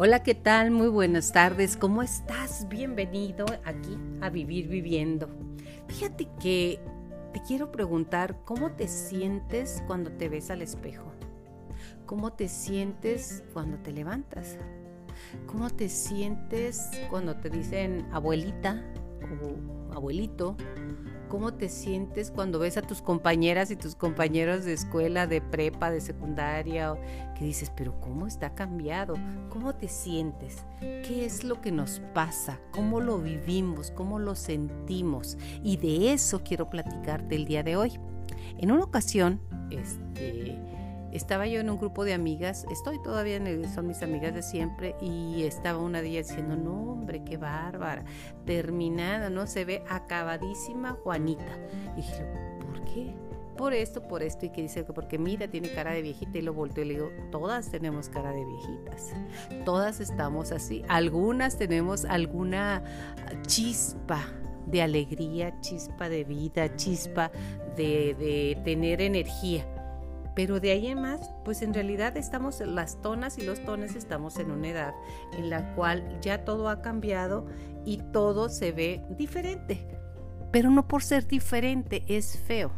Hola, ¿qué tal? Muy buenas tardes. ¿Cómo estás? Bienvenido aquí a Vivir Viviendo. Fíjate que te quiero preguntar cómo te sientes cuando te ves al espejo. ¿Cómo te sientes cuando te levantas? ¿Cómo te sientes cuando te dicen abuelita o abuelito? ¿Cómo te sientes cuando ves a tus compañeras y tus compañeros de escuela, de prepa, de secundaria, que dices, pero ¿cómo está cambiado? ¿Cómo te sientes? ¿Qué es lo que nos pasa? ¿Cómo lo vivimos? ¿Cómo lo sentimos? Y de eso quiero platicarte el día de hoy. En una ocasión, este, estaba yo en un grupo de amigas, estoy todavía en el, son mis amigas de siempre, y estaba una de ellas diciendo, no hombre, qué bárbara, terminada, ¿no? Se ve acabadísima Juanita. Y dije, ¿por qué? Por esto, por esto, y que dice que porque mira, tiene cara de viejita, y lo volteo y le digo, todas tenemos cara de viejitas, todas estamos así, algunas tenemos alguna chispa de alegría, chispa de vida, chispa de tener energía pero de ahí en más, pues en realidad estamos, las tonas y los tones estamos en una edad en la cual ya todo ha cambiado y todo se ve diferente. Pero no por ser diferente es feo.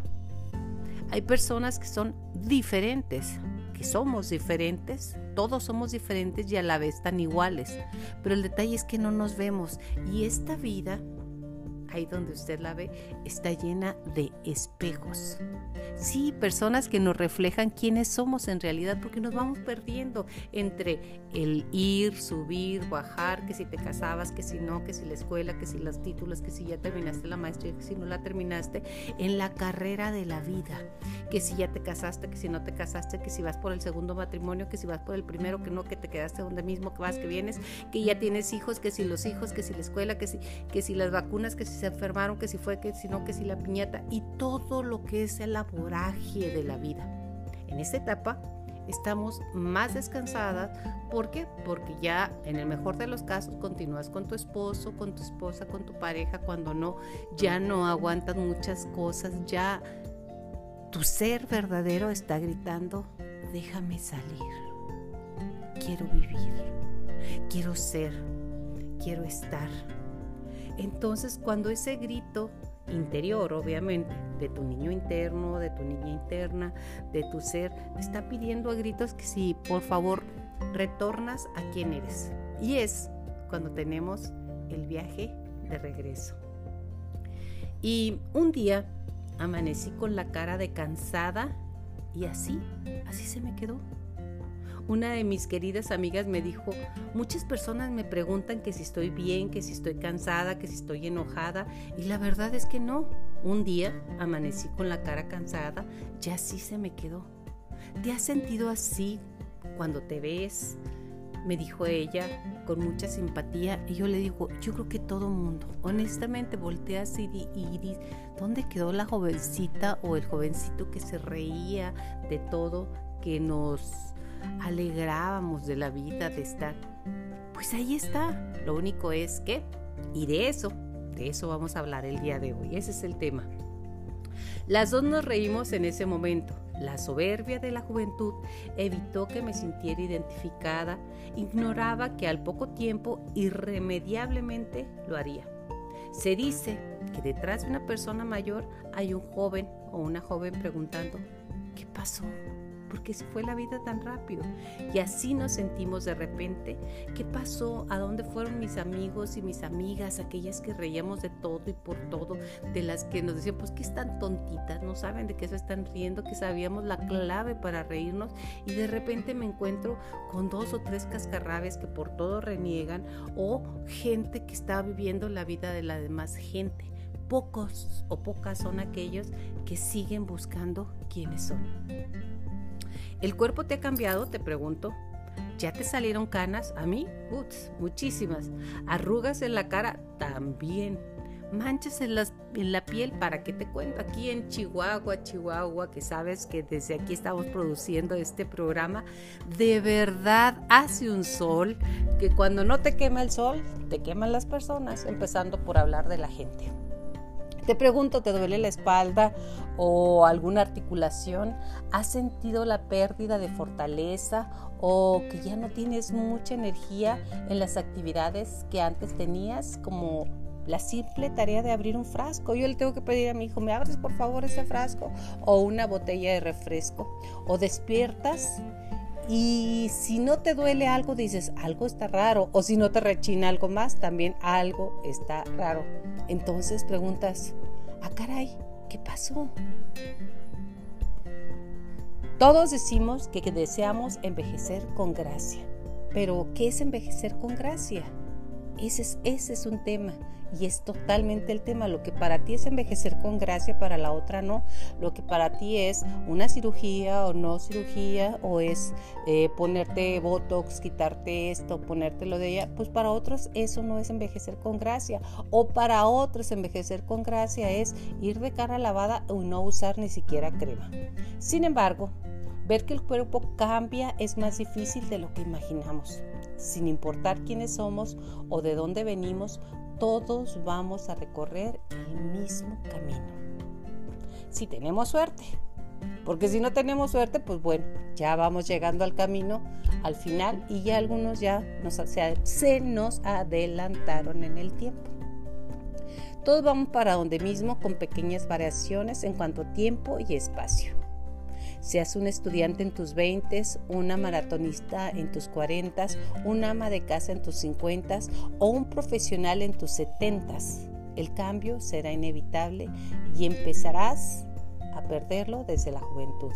Hay personas que son diferentes, que somos diferentes, todos somos diferentes y a la vez tan iguales. Pero el detalle es que no nos vemos y esta vida ahí donde usted la ve, está llena de espejos. Sí, personas que nos reflejan quiénes somos en realidad, porque nos vamos perdiendo entre el ir, subir, bajar, que si te casabas, que si no, que si la escuela, que si los títulos, que si ya terminaste la maestría, que si no la terminaste, en la carrera de la vida, que si ya te casaste, que si no te casaste, que si vas por el segundo matrimonio, que si vas por el primero, que no, que te quedaste donde mismo, que vas, que vienes, que ya tienes hijos, que si los hijos, que si la escuela, que si, que si las vacunas, que si se enfermaron, que si fue, que si no, que si la piñata y todo lo que es el laboraje de la vida. En esta etapa estamos más descansadas. ¿Por qué? Porque ya en el mejor de los casos continúas con tu esposo, con tu esposa, con tu pareja. Cuando no, ya no aguantas muchas cosas. Ya tu ser verdadero está gritando, déjame salir. Quiero vivir. Quiero ser. Quiero estar. Entonces, cuando ese grito interior, obviamente, de tu niño interno, de tu niña interna, de tu ser, te está pidiendo a gritos que si por favor retornas a quien eres. Y es cuando tenemos el viaje de regreso. Y un día amanecí con la cara de cansada y así, así se me quedó una de mis queridas amigas me dijo, muchas personas me preguntan que si estoy bien, que si estoy cansada, que si estoy enojada, y la verdad es que no. Un día amanecí con la cara cansada y así se me quedó. ¿Te has sentido así cuando te ves? Me dijo ella con mucha simpatía y yo le digo, yo creo que todo mundo, honestamente volteas y, y, ¿dónde quedó la jovencita o el jovencito que se reía de todo, que nos alegrábamos de la vida, de estar. Pues ahí está. Lo único es que, y de eso, de eso vamos a hablar el día de hoy. Ese es el tema. Las dos nos reímos en ese momento. La soberbia de la juventud evitó que me sintiera identificada, ignoraba que al poco tiempo irremediablemente lo haría. Se dice que detrás de una persona mayor hay un joven o una joven preguntando, ¿qué pasó? Porque fue la vida tan rápido. Y así nos sentimos de repente. ¿Qué pasó? ¿A dónde fueron mis amigos y mis amigas? Aquellas que reíamos de todo y por todo, de las que nos decían, pues que están tontitas, no saben de qué se están riendo, que sabíamos la clave para reírnos. Y de repente me encuentro con dos o tres cascarrabias que por todo reniegan o gente que está viviendo la vida de la demás gente pocos o pocas son aquellos que siguen buscando quiénes son. ¿El cuerpo te ha cambiado? Te pregunto. ¿Ya te salieron canas? A mí, uts, muchísimas. Arrugas en la cara también. Manchas en, en la piel, ¿para qué te cuento? Aquí en Chihuahua, Chihuahua, que sabes que desde aquí estamos produciendo este programa, de verdad hace un sol que cuando no te quema el sol, te queman las personas, empezando por hablar de la gente. Te pregunto, ¿te duele la espalda o alguna articulación? ¿Has sentido la pérdida de fortaleza o que ya no tienes mucha energía en las actividades que antes tenías, como la simple tarea de abrir un frasco. Yo le tengo que pedir a mi hijo, ¿me abres por favor ese frasco? O una botella de refresco. O despiertas y si no te duele algo, dices, algo está raro. O si no te rechina algo más, también algo está raro. Entonces preguntas, ah, caray, ¿qué pasó? Todos decimos que deseamos envejecer con gracia. Pero, ¿qué es envejecer con gracia? Ese es, ese es un tema y es totalmente el tema. Lo que para ti es envejecer con gracia, para la otra no. Lo que para ti es una cirugía o no cirugía, o es eh, ponerte botox, quitarte esto, ponerte lo de ella, pues para otros eso no es envejecer con gracia. O para otros envejecer con gracia es ir de cara lavada o no usar ni siquiera crema. Sin embargo, ver que el cuerpo cambia es más difícil de lo que imaginamos. Sin importar quiénes somos o de dónde venimos, todos vamos a recorrer el mismo camino. Si tenemos suerte. Porque si no tenemos suerte, pues bueno, ya vamos llegando al camino, al final, y ya algunos ya se, se nos adelantaron en el tiempo. Todos vamos para donde mismo con pequeñas variaciones en cuanto a tiempo y espacio seas un estudiante en tus 20, una maratonista en tus 40, un ama de casa en tus 50 o un profesional en tus 70. El cambio será inevitable y empezarás a perderlo desde la juventud.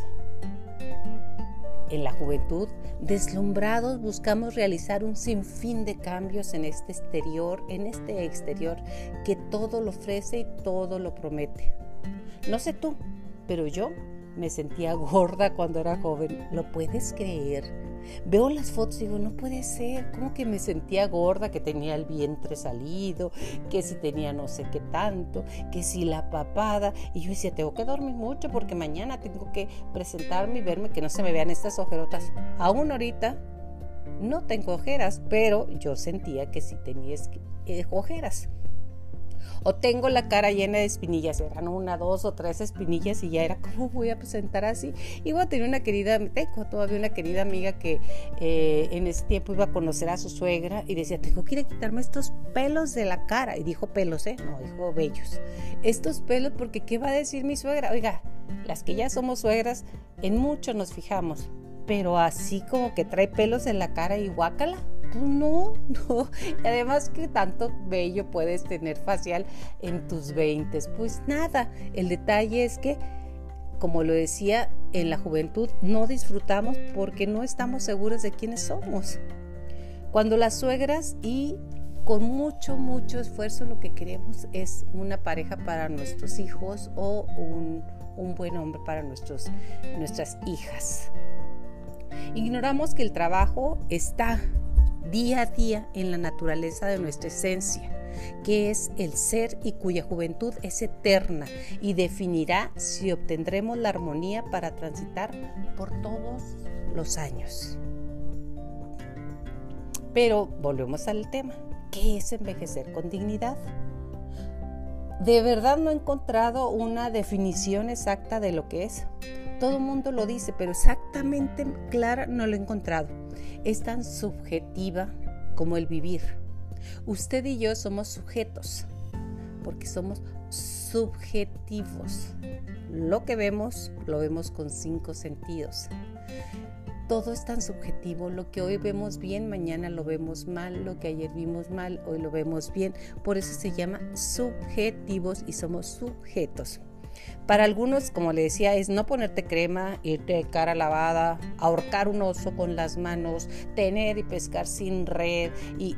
En la juventud, deslumbrados, buscamos realizar un sinfín de cambios en este exterior, en este exterior que todo lo ofrece y todo lo promete. No sé tú, pero yo me sentía gorda cuando era joven. ¿Lo puedes creer? Veo las fotos y digo, no puede ser, como que me sentía gorda, que tenía el vientre salido, que si tenía no sé qué tanto, que si la papada. Y yo decía, tengo que dormir mucho porque mañana tengo que presentarme y verme que no se me vean estas ojerotas. Aún ahorita no tengo ojeras, pero yo sentía que sí tenía eh, ojeras. O tengo la cara llena de espinillas, eran una, dos o tres espinillas y ya era, ¿cómo voy a presentar así? Iba a tener una querida, tengo todavía una querida amiga que eh, en ese tiempo iba a conocer a su suegra y decía, tengo que ir quitarme estos pelos de la cara. Y dijo pelos, ¿eh? No, dijo bellos. Estos pelos, porque ¿qué va a decir mi suegra? Oiga, las que ya somos suegras, en mucho nos fijamos, pero así como que trae pelos en la cara y guácala no, no. Y además, ¿qué tanto bello puedes tener facial en tus 20? Pues nada, el detalle es que, como lo decía, en la juventud no disfrutamos porque no estamos seguros de quiénes somos. Cuando las suegras y con mucho, mucho esfuerzo lo que queremos es una pareja para nuestros hijos o un, buen hombre para nuestras hijas. Ignoramos que el trabajo está día a día en la naturaleza de nuestra esencia, que es el ser y cuya juventud es eterna y definirá si obtendremos la armonía para transitar por todos los años. Pero volvemos al tema. ¿Qué es envejecer con dignidad? De verdad no he encontrado una definición exacta de lo que es. Todo el mundo lo dice, pero exactamente clara no lo he encontrado. Es tan subjetiva como el vivir. Usted y yo somos sujetos, porque somos subjetivos. Lo que vemos, lo vemos con cinco sentidos. Todo es tan subjetivo, lo que hoy vemos bien, mañana lo vemos mal, lo que ayer vimos mal, hoy lo vemos bien. Por eso se llama subjetivos y somos sujetos. Para algunos, como le decía, es no ponerte crema, irte de cara lavada, ahorcar un oso con las manos, tener y pescar sin red. Y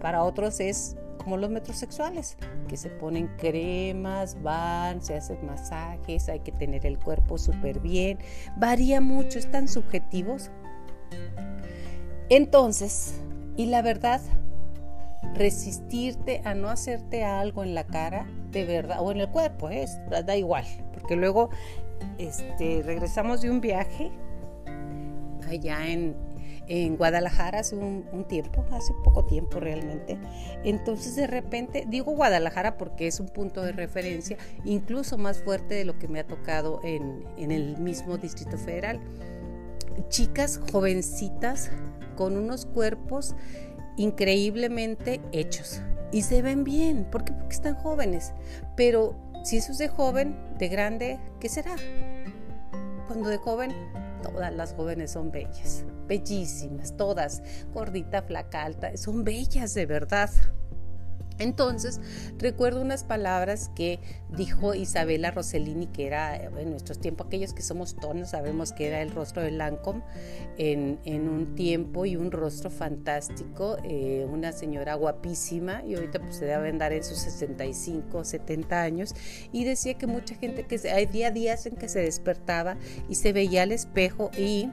para otros es como los metrosexuales, que se ponen cremas, van, se hacen masajes, hay que tener el cuerpo súper bien. Varía mucho, están subjetivos. Entonces, y la verdad, resistirte a no hacerte algo en la cara, de verdad, o en el cuerpo, es, da igual, porque luego este, regresamos de un viaje allá en, en Guadalajara hace un, tiempo, hace poco tiempo realmente. Entonces de repente, digo Guadalajara porque es un punto de referencia incluso más fuerte de lo que me ha tocado en, en el mismo Distrito Federal. Chicas jovencitas con unos cuerpos increíblemente hechos y se ven bien, ¿por qué? Porque están jóvenes. Pero si eso es de joven, de grande, ¿qué será? Cuando de joven todas las jóvenes son bellas, bellísimas, todas, gordita, flaca, alta, son bellas de verdad. Entonces, recuerdo unas palabras que dijo Isabela Rossellini, que era en nuestros tiempos, aquellos que somos tonos, sabemos que era el rostro de Lancome en, un tiempo y un rostro fantástico, eh, una señora guapísima, y ahorita pues se debe andar en sus 65, 70 años, y decía que mucha gente, que había días en que se despertaba y se veía al espejo y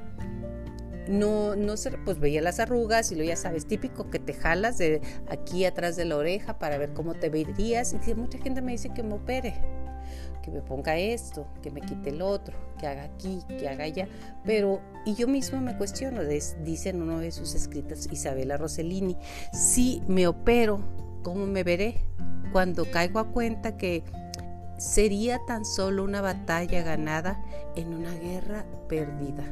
no, no se, pues veía las arrugas y lo ya sabes, típico que te jalas de aquí atrás de la oreja para ver cómo te verías. Y que mucha gente me dice que me opere, que me ponga esto, que me quite el otro, que haga aquí, que haga allá. Pero, y yo misma me cuestiono, dice en uno de sus escritos Isabela Rossellini, si me opero, ¿cómo me veré? Cuando caigo a cuenta que sería tan solo una batalla ganada en una guerra perdida.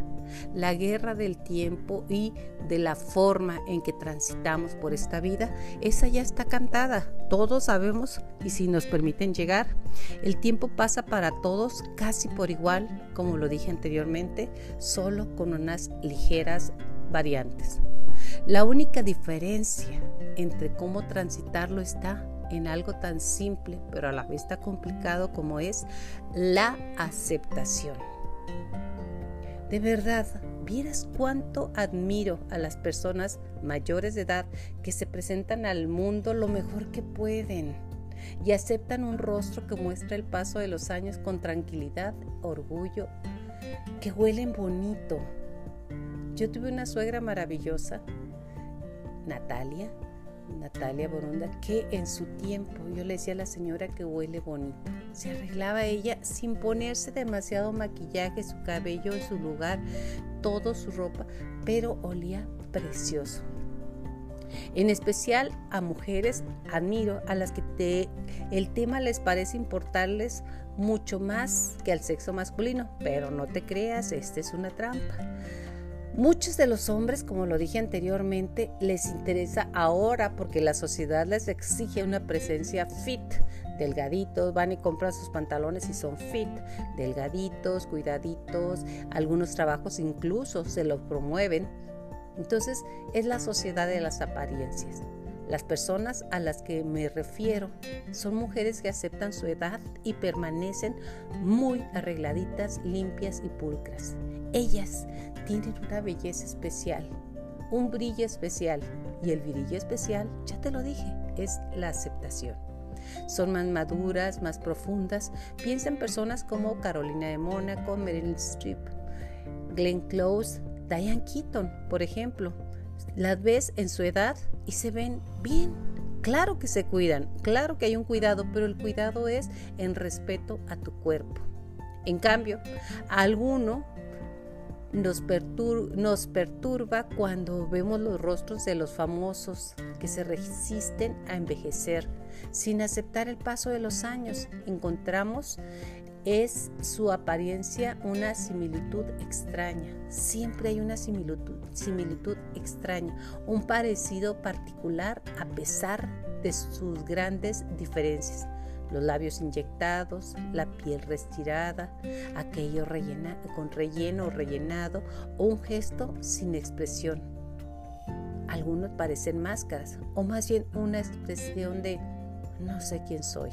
La guerra del tiempo y de la forma en que transitamos por esta vida, esa ya está cantada. Todos sabemos y si nos permiten llegar, el tiempo pasa para todos casi por igual, como lo dije anteriormente, solo con unas ligeras variantes. La única diferencia entre cómo transitarlo está en algo tan simple, pero a la vez tan complicado como es la aceptación. De verdad, vieras cuánto admiro a las personas mayores de edad que se presentan al mundo lo mejor que pueden y aceptan un rostro que muestra el paso de los años con tranquilidad, orgullo, que huelen bonito. Yo tuve una suegra maravillosa, Natalia, Natalia Borunda, que en su tiempo yo le decía a la señora que huele bonito. Se arreglaba ella sin ponerse demasiado maquillaje, su cabello en su lugar, todo su ropa, pero olía precioso. En especial a mujeres admiro a las que el tema les parece importarles mucho más que al sexo masculino, pero no te creas, esta es una trampa. Muchos de los hombres, como lo dije anteriormente, les interesa ahora porque la sociedad les exige una presencia fit, delgaditos, van y compran sus pantalones y son fit, delgaditos, cuidaditos, algunos trabajos incluso se los promueven. Entonces es la sociedad de las apariencias. Las personas a las que me refiero son mujeres que aceptan su edad y permanecen muy arregladitas, limpias y pulcras. Ellas tienen una belleza especial, un brillo especial y el brillo especial, ya te lo dije, es la aceptación. Son más maduras, más profundas. Piensa en personas como Carolina de Mónaco, Meryl Streep, Glenn Close, Diane Keaton, por ejemplo. Las ves en su edad y se ven bien. Claro que se cuidan, claro que hay un cuidado, pero el cuidado es en respeto a tu cuerpo. En cambio, a alguno nos, perturba cuando vemos los rostros de los famosos que se resisten a envejecer sin aceptar el paso de los años. Encontramos es su apariencia una similitud extraña. Siempre hay una similitud, similitud extraña, un parecido particular a pesar de sus grandes diferencias los labios inyectados, la piel restirada, aquello rellena, con relleno o rellenado o un gesto sin expresión. Algunos parecen máscaras o más bien una expresión de no sé quién soy.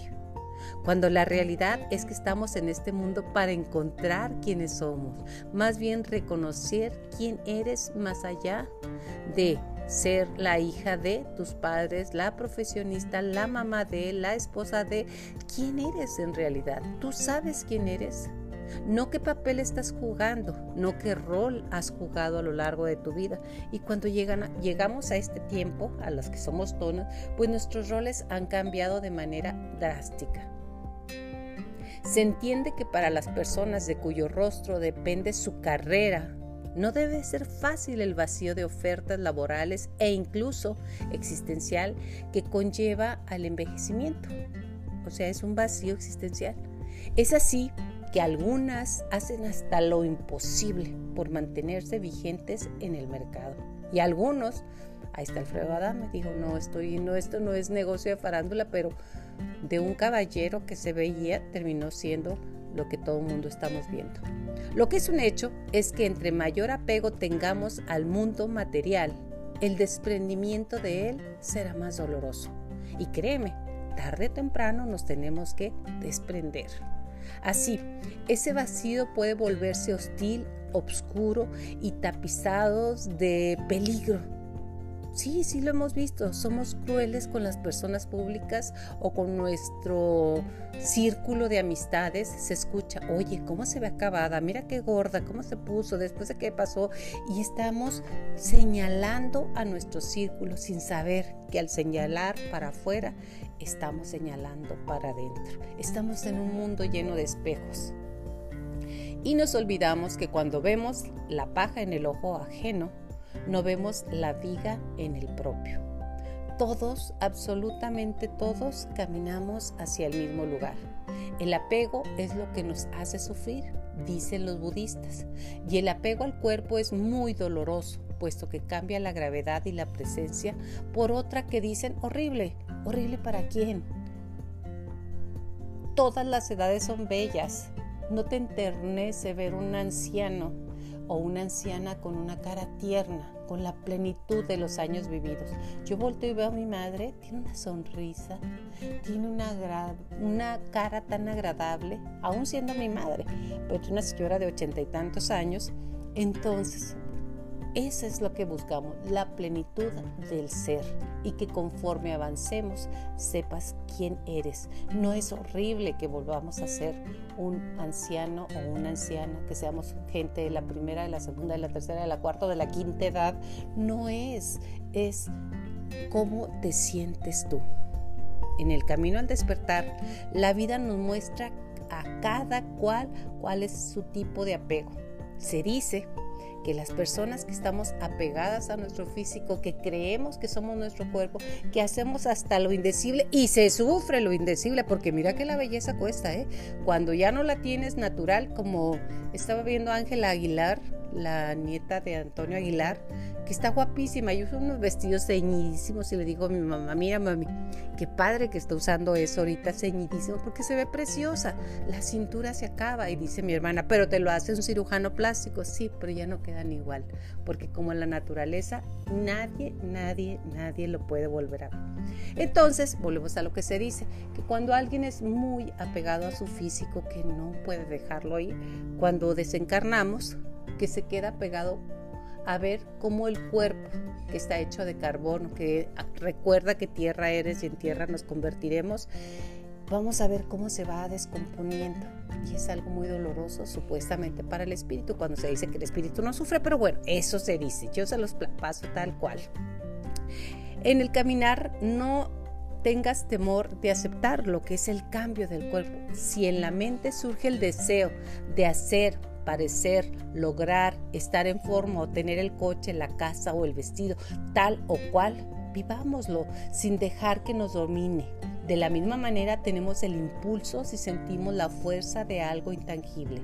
Cuando la realidad es que estamos en este mundo para encontrar quiénes somos, más bien reconocer quién eres más allá de ser la hija de tus padres, la profesionista, la mamá de, la esposa de. ¿Quién eres en realidad? ¿Tú sabes quién eres? No qué papel estás jugando, no qué rol has jugado a lo largo de tu vida. Y cuando llegamos a este tiempo, a las que somos tonos, pues nuestros roles han cambiado de manera drástica. Se entiende que para las personas de cuyo rostro depende su carrera No debe ser fácil el vacío de ofertas laborales e incluso existencial que conlleva al envejecimiento. O sea, es un vacío existencial. Es así que algunas hacen hasta lo imposible por mantenerse vigentes en el mercado. Y algunos, ahí está Alfredo me dijo, no, estoy, no, esto no es negocio de farándula, pero de un caballero que se veía terminó siendo lo que todo el mundo estamos viendo. Lo que es un hecho es que entre mayor apego tengamos al mundo material, el desprendimiento de él será más doloroso. Y créeme, tarde o temprano nos tenemos que desprender. Así, ese vacío puede volverse hostil, obscuro y tapizados de peligro Sí, sí lo hemos visto. Somos crueles con las personas públicas o con nuestro círculo de amistades. Se escucha, oye, ¿cómo se ve acabada? Mira qué gorda, ¿cómo se puso? Después de qué pasó. Y estamos señalando a nuestro círculo sin saber que al señalar para afuera, estamos señalando para adentro. Estamos en un mundo lleno de espejos. Y nos olvidamos que cuando vemos la paja en el ojo ajeno, no vemos la viga en el propio. Todos, absolutamente todos, caminamos hacia el mismo lugar. El apego es lo que nos hace sufrir, dicen los budistas, y el apego al cuerpo es muy doloroso, puesto que cambia la gravedad y la presencia por otra que dicen horrible. ¿Horrible para quién? Todas las edades son bellas. No te enternece ver un anciano o una anciana con una cara tierna, con la plenitud de los años vividos. Yo volteo y veo a mi madre, tiene una sonrisa, tiene una, una cara tan agradable, aún siendo mi madre, pero es una señora de ochenta y tantos años. Entonces, eso es lo que buscamos, la plenitud del ser y que conforme avancemos sepas quién eres. No es horrible que volvamos a ser un anciano o una anciana, que seamos gente de la primera, de la segunda, de la tercera, de la cuarta, de la quinta edad. No es, es cómo te sientes tú. En el camino al despertar, la vida nos muestra a cada cual cuál es su tipo de apego. Se dice que las personas que estamos apegadas a nuestro físico, que creemos que somos nuestro cuerpo, que hacemos hasta lo indecible y se sufre lo indecible, porque mira que la belleza cuesta, ¿eh? Cuando ya no la tienes natural, como estaba viendo Ángela Aguilar, la nieta de Antonio Aguilar, que está guapísima. Yo uso unos vestidos ceñidísimos y le digo a mi mamá, mira mami, qué padre que está usando eso ahorita ceñidísimo porque se ve preciosa. La cintura se acaba y dice mi hermana, pero te lo hace un cirujano plástico. Sí, pero ya no quedan igual, porque como en la naturaleza, nadie, nadie, nadie lo puede volver a ver. Entonces, volvemos a lo que se dice, que cuando alguien es muy apegado a su físico, que no puede dejarlo ir, cuando desencarnamos, que se queda pegado a ver cómo el cuerpo que está hecho de carbono, que recuerda que tierra eres y en tierra nos convertiremos, vamos a ver cómo se va descomponiendo. Y es algo muy doloroso supuestamente para el espíritu cuando se dice que el espíritu no sufre, pero bueno, eso se dice, yo se los paso tal cual. En el caminar no tengas temor de aceptar lo que es el cambio del cuerpo. Si en la mente surge el deseo de hacer parecer, lograr, estar en forma o tener el coche, la casa o el vestido, tal o cual, vivámoslo sin dejar que nos domine. De la misma manera tenemos el impulso si sentimos la fuerza de algo intangible,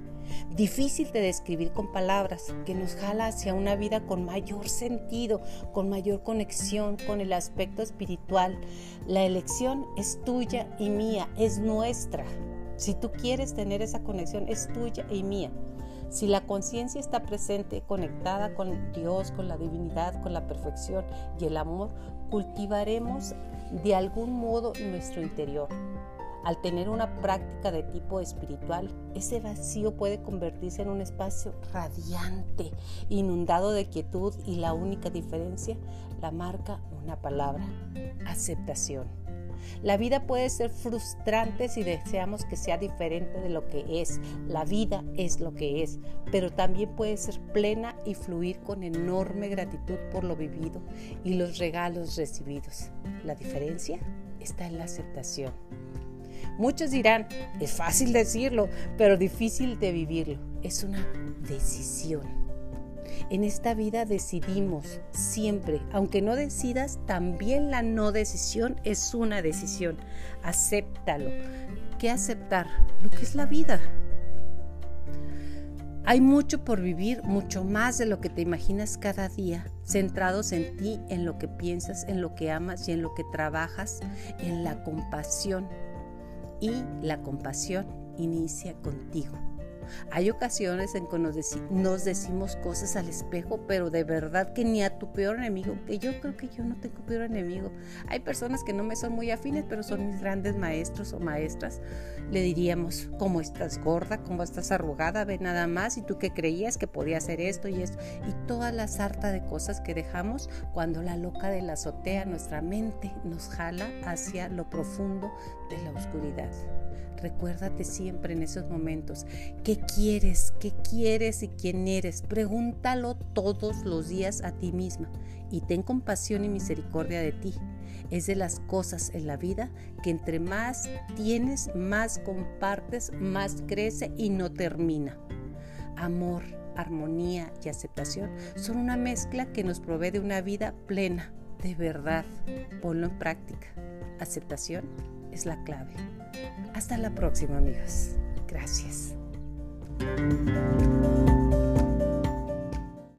difícil de describir con palabras, que nos jala hacia una vida con mayor sentido, con mayor conexión con el aspecto espiritual. La elección es tuya y mía, es nuestra. Si tú quieres tener esa conexión, es tuya y mía. Si la conciencia está presente, conectada con Dios, con la divinidad, con la perfección y el amor, cultivaremos de algún modo nuestro interior. Al tener una práctica de tipo espiritual, ese vacío puede convertirse en un espacio radiante, inundado de quietud y la única diferencia la marca una palabra, aceptación. La vida puede ser frustrante si deseamos que sea diferente de lo que es. La vida es lo que es, pero también puede ser plena y fluir con enorme gratitud por lo vivido y los regalos recibidos. La diferencia está en la aceptación. Muchos dirán, es fácil decirlo, pero difícil de vivirlo. Es una decisión. En esta vida decidimos siempre, aunque no decidas, también la no decisión es una decisión. Acéptalo. ¿Qué aceptar? Lo que es la vida. Hay mucho por vivir, mucho más de lo que te imaginas cada día, centrados en ti, en lo que piensas, en lo que amas y en lo que trabajas, en la compasión. Y la compasión inicia contigo. Hay ocasiones en que nos, decimos cosas al espejo, pero de verdad que ni a tu peor enemigo, que yo creo que yo no tengo peor enemigo. Hay personas que no me son muy afines, pero son mis grandes maestros o maestras. Le diríamos, ¿cómo estás gorda? ¿Cómo estás arrugada? Ve nada más. ¿Y tú qué creías que podía hacer esto y esto? Y toda la sarta de cosas que dejamos cuando la loca de la azotea, nuestra mente, nos jala hacia lo profundo de la oscuridad. Recuérdate siempre en esos momentos qué quieres, qué quieres y quién eres. Pregúntalo todos los días a ti misma y ten compasión y misericordia de ti. Es de las cosas en la vida que entre más tienes, más compartes, más crece y no termina. Amor, armonía y aceptación son una mezcla que nos provee de una vida plena, de verdad. Ponlo en práctica. Aceptación es la clave. Hasta la próxima amigos. Gracias.